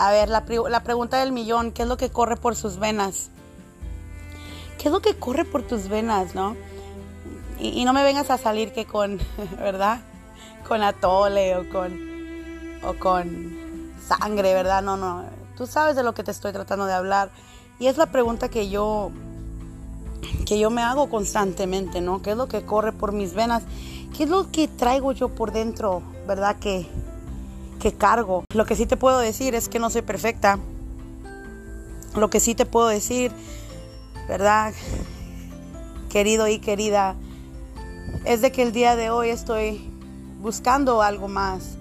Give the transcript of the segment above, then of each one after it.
A ver, la, la pregunta del millón, ¿qué es lo que corre por sus venas? ¿Qué es lo que corre por tus venas, no? Y, no me vengas a salir que con, ¿verdad? Con atole o con, o con sangre, ¿verdad? No, no. Tú sabes de lo que te estoy tratando de hablar. Y es la pregunta que yo, que yo me hago constantemente, ¿no? ¿Qué es lo que corre por mis venas? ¿Qué es lo que traigo yo por dentro, verdad? Que, que cargo. Lo que sí te puedo decir es que no soy perfecta. Lo que sí te puedo decir, ¿verdad? Querido y querida, es de que el día de hoy estoy buscando algo más.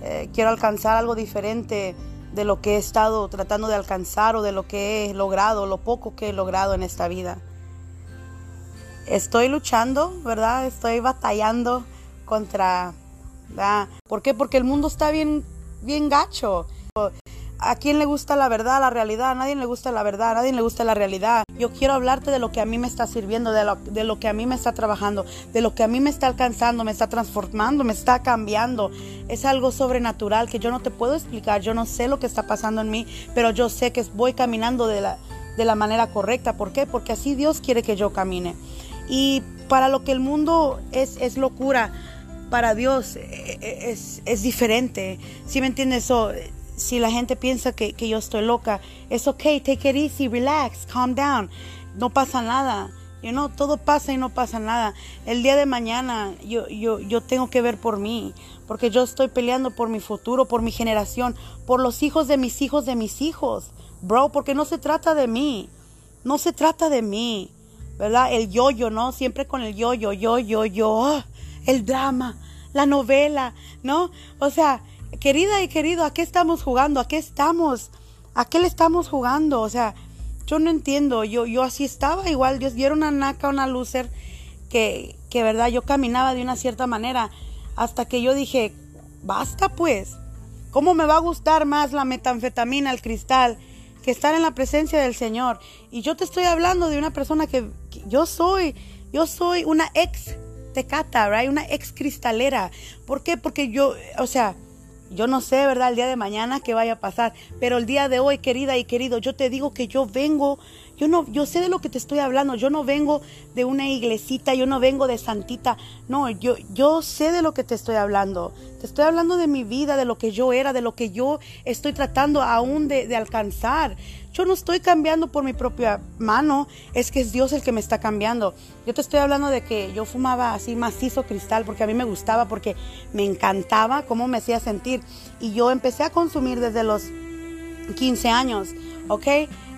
Eh, quiero alcanzar algo diferente de lo que he estado tratando de alcanzar o de lo que he logrado, lo poco que he logrado en esta vida. Estoy luchando, ¿verdad? Estoy batallando contra... ¿Por qué? Porque el mundo está bien, bien gacho. ¿A quién le gusta la verdad, la realidad? A nadie le gusta la verdad, a nadie le gusta la realidad. Yo quiero hablarte de lo que a mí me está sirviendo, de lo, de lo que a mí me está trabajando, de lo que a mí me está alcanzando, me está transformando, me está cambiando. Es algo sobrenatural que yo no te puedo explicar. Yo no sé lo que está pasando en mí, pero yo sé que voy caminando de la, de la manera correcta. ¿Por qué? Porque así Dios quiere que yo camine. Y para lo que el mundo es, es locura, para Dios eh, eh, es, es diferente. ¿Sí me entiendes? eso? si la gente piensa que, yo estoy loca, es ok, take it easy, relax, calm down, no pasa nada. You know, todo pasa y no pasa nada. El día de mañana yo, yo, yo tengo que ver por mí, porque yo estoy peleando por mi futuro, por mi generación, por los hijos de mis hijos de mis hijos, bro, porque no se trata de mí, no se trata de mí, ¿verdad? El yo-yo, ¿no? Siempre con el yo-yo, yo-yo, yo, ah, el drama, la novela, ¿no? O sea, querida y querido, ¿a qué estamos jugando? ¿A qué estamos? ¿A qué le estamos jugando? O sea, yo no entiendo. Yo, yo así estaba igual. Dios, era una naca, una loser que, que, verdad, yo caminaba de una cierta manera hasta que yo dije, basta pues. ¿Cómo me va a gustar más la metanfetamina, el cristal, que estar en la presencia del Señor? Y yo te estoy hablando de una persona que yo soy, yo soy una ex tecata, right? Una ex cristalera. ¿Por qué? Porque yo, o sea, yo no sé, ¿verdad? El día de mañana qué vaya a pasar, pero el día de hoy, querida y querido, yo te digo que yo vengo, yo no yo sé de lo que te estoy hablando, yo no vengo de una iglesita, yo no vengo de santita. No, yo yo sé de lo que te estoy hablando. Te estoy hablando de mi vida, de lo que yo era, de lo que yo estoy tratando aún de, de alcanzar. Yo no estoy cambiando por mi propia mano, es que es Dios el que me está cambiando. Yo te estoy hablando de que yo fumaba así macizo cristal porque a mí me gustaba, porque me encantaba cómo me hacía sentir. Y yo empecé a consumir desde los 15 años, ¿ok?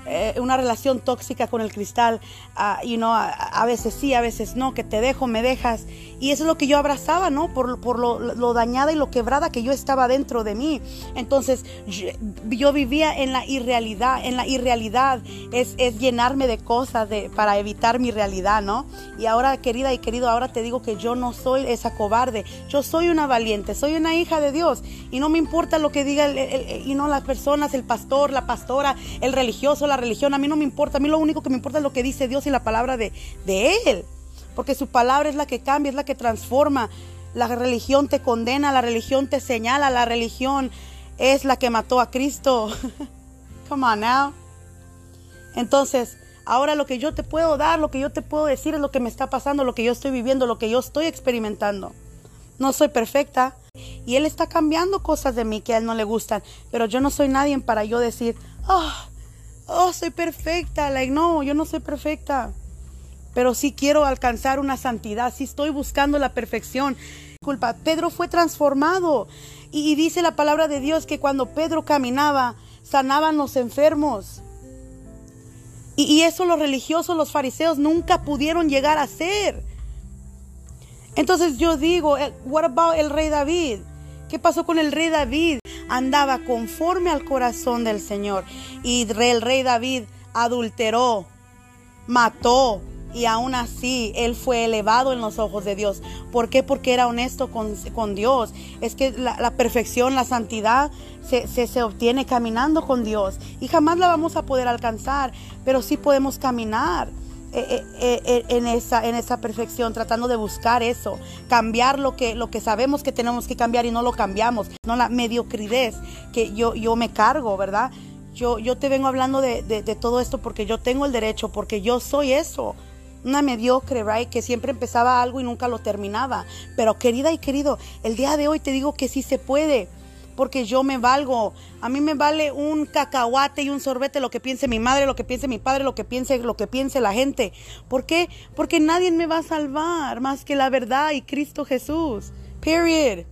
Eh, una relación tóxica con el cristal, uh, you know, a, veces sí, a veces no, que te dejo, me dejas. Y eso es lo que yo abrazaba, ¿no? Por, por lo, dañada y lo quebrada que yo estaba dentro de mí. Entonces yo, vivía en la irrealidad, en la irrealidad es, es llenarme de cosas de, para evitar mi realidad, ¿no? Y ahora, querida y querido, ahora te digo que yo no soy esa cobarde, yo soy una valiente, soy una hija de Dios. Y no me importa lo que diga y no las personas, el pastor, la pastora, el religioso, la religión, a mí no me importa, a mí lo único que me importa es lo que dice Dios y la palabra de, de Él, porque su palabra es la que cambia, es la que transforma. La religión te condena, la religión te señala, la religión es la que mató a Cristo. Come on now. Entonces, ahora lo que yo te puedo dar, lo que yo te puedo decir es lo que me está pasando, lo que yo estoy viviendo, lo que yo estoy experimentando. No soy perfecta y Él está cambiando cosas de mí que a Él no le gustan, pero yo no soy nadie para yo decir, oh, oh, soy perfecta. Like, no, yo no soy perfecta. Pero sí quiero alcanzar una santidad, sí estoy buscando la perfección. Culpa, Pedro fue transformado. Y, dice la palabra de Dios que cuando Pedro caminaba, sanaban los enfermos. Y, eso los religiosos, los fariseos, nunca pudieron llegar a hacer. Entonces yo digo, eh, what about el rey David? ¿Qué pasó con el rey David? Andaba conforme al corazón del Señor. Y el rey David adulteró, mató, y aún así él fue elevado en los ojos de Dios. ¿Por qué? Porque era honesto con, Dios. Es que la, perfección, la santidad se, se, obtiene caminando con Dios y jamás la vamos a poder alcanzar, pero sí podemos caminar. Eh, eh, eh, en, esa, en esa perfección, tratando de buscar eso, cambiar lo que, lo que sabemos que tenemos que cambiar y no lo cambiamos, no la mediocridad que yo, yo me cargo, ¿verdad? Yo, yo te vengo hablando de, de, todo esto porque yo tengo el derecho, porque yo soy eso, una mediocre, right? Que siempre empezaba algo y nunca lo terminaba. Pero querida y querido, el día de hoy te digo que sí se puede porque yo me valgo. A mí me vale un cacahuate y un sorbete lo que piense mi madre, lo que piense mi padre, lo que piense, lo que piense la gente. ¿Por qué? Porque nadie me va a salvar más que la verdad y Cristo Jesús. Period.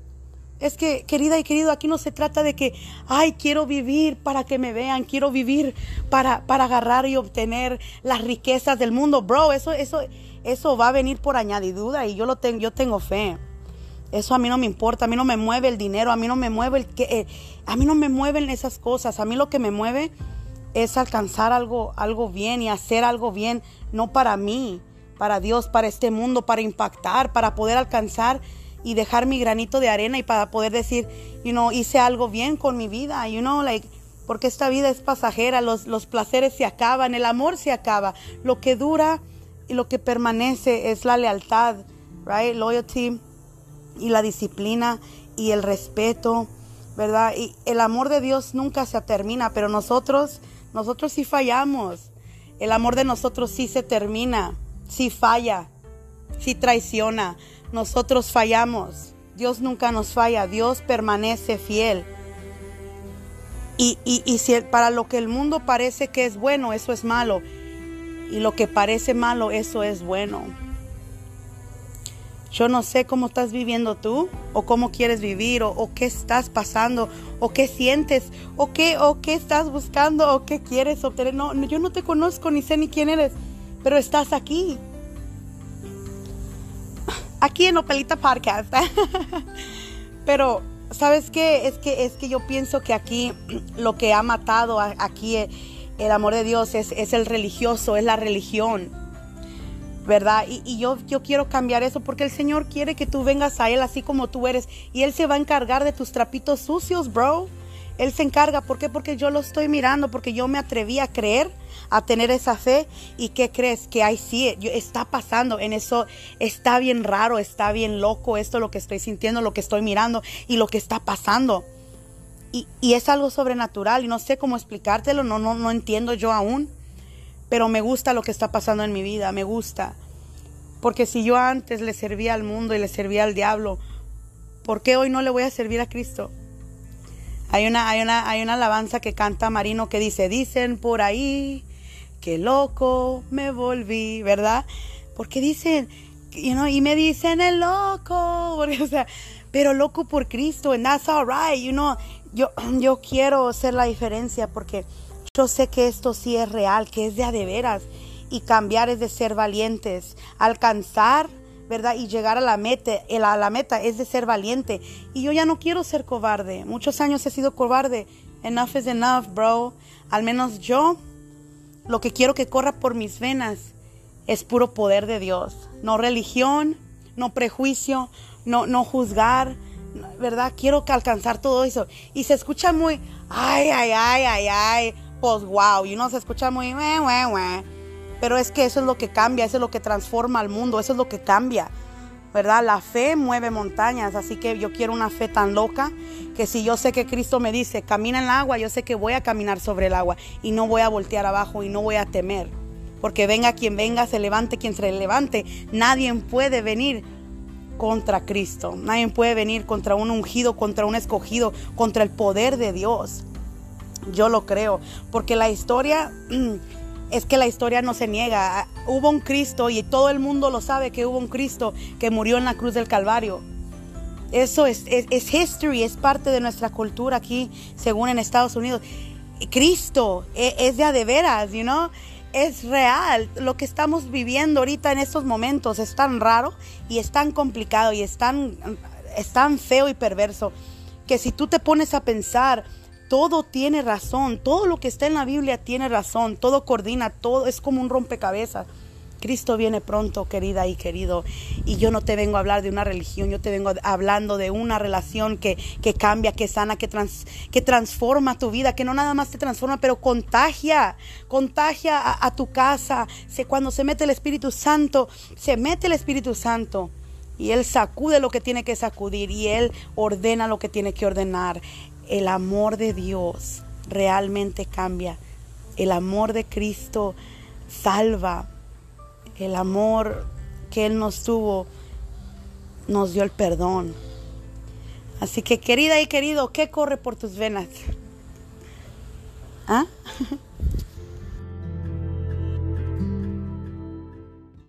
Es que, querida y querido, aquí no se trata de que, ay, quiero vivir para que me vean, quiero vivir para, para agarrar y obtener las riquezas del mundo. Bro, eso, eso, eso va a venir por añadidura y yo lo tengo, yo tengo fe. Eso a mí no me importa, a mí no me mueve el dinero, a mí no me mueve el que, eh, a mí no me mueven esas cosas, a mí lo que me mueve es alcanzar algo, algo bien y hacer algo bien, no para mí, para Dios, para este mundo, para impactar, para poder alcanzar y dejar mi granito de arena y para poder decir, you know, hice algo bien con mi vida, you know, like, porque esta vida es pasajera, los, los placeres se acaban, el amor se acaba, lo que dura y lo que permanece es la lealtad, right, loyalty y la disciplina y el respeto, ¿verdad? Y el amor de Dios nunca se termina, pero nosotros, nosotros sí fallamos. El amor de nosotros sí se termina, sí falla, sí traiciona. Nosotros fallamos. Dios nunca nos falla, Dios permanece fiel. Y, y, y si para lo que el mundo parece que es bueno, eso es malo. Y lo que parece malo, eso es bueno. Yo no sé cómo estás viviendo tú, o cómo quieres vivir, o, qué estás pasando, o qué sientes, o qué, o qué estás buscando, o qué quieres obtener. No, yo no te conozco ni sé ni quién eres, pero estás aquí. Aquí en Opelita Podcast. pero, ¿sabes qué? Es que, es que yo pienso que aquí lo que ha matado aquí el amor de Dios es, es el religioso, es la religión ¿verdad? Y, yo, yo quiero cambiar eso porque el Señor quiere que tú vengas a Él así como tú eres y Él se va a encargar de tus trapitos sucios, bro. Él se encarga, ¿por qué? Porque yo lo estoy mirando, porque yo me atreví a creer, a tener esa fe. ¿Y qué crees? Que ahí sí, está pasando, en eso está bien raro, está bien loco esto, lo que estoy sintiendo, lo que estoy mirando y lo que está pasando. Y, y es algo sobrenatural y no sé cómo explicártelo, no, no, no entiendo yo aún pero me gusta lo que está pasando en mi vida, me gusta. Porque si yo antes le servía al mundo y le servía al diablo, ¿por qué hoy no le voy a servir a Cristo? Hay una, hay una, hay una alabanza que canta Marino que dice, dicen por ahí que loco me volví, ¿verdad? Porque dicen, you know, y me dicen el loco, pero loco por Cristo, and that's alright, you know, yo, yo quiero hacer la diferencia porque yo sé que esto sí es real, que es de a de veras. Y cambiar es de ser valientes. Alcanzar, ¿verdad? Y llegar a la meta, a la meta es de ser valiente. Y yo ya no quiero ser cobarde. Muchos años he sido cobarde. Enough is enough, bro. Al menos yo, lo que quiero que corra por mis venas es puro poder de Dios. No religión, no prejuicio, no, no juzgar, ¿verdad? Quiero alcanzar todo eso. Y se escucha muy, ay, ay, ay, ay, ay pues wow, y uno se escucha muy, pero es que eso es lo que cambia, eso es lo que transforma al mundo, eso es lo que cambia, ¿verdad? La fe mueve montañas, así que yo quiero una fe tan loca que si yo sé que Cristo me dice, camina en el agua, yo sé que voy a caminar sobre el agua y no voy a voltear abajo y no voy a temer, porque venga quien venga, se levante quien se levante, nadie puede venir contra Cristo. Nadie puede venir contra un ungido, contra un escogido, contra el poder de Dios. Yo lo creo, porque la historia es que la historia no se niega. Hubo un Cristo y todo el mundo lo sabe que hubo un Cristo que murió en la cruz del Calvario. Eso es, es, history, es parte de nuestra cultura aquí, según en Estados Unidos. Cristo es, es de a de veras, you know? es real. Lo que estamos viviendo ahorita en estos momentos es tan raro y es tan complicado y es tan, es tan feo y perverso que si tú te pones a pensar todo tiene razón, todo lo que está en la Biblia tiene razón, todo coordina, todo es como un rompecabezas. Cristo viene pronto, querida y querido. Y yo no te vengo a hablar de una religión, yo te vengo hablando de una relación que, que cambia, que sana, que, trans, que transforma tu vida, que no nada más te transforma, pero contagia, contagia a, a tu casa. Se, cuando se mete el Espíritu Santo, se mete el Espíritu Santo. Y Él sacude lo que tiene que sacudir y Él ordena lo que tiene que ordenar. El amor de Dios realmente cambia. El amor de Cristo salva el amor que Él nos tuvo, nos dio el perdón. Así que querida y querido, ¿qué corre por tus venas? ¿Ah?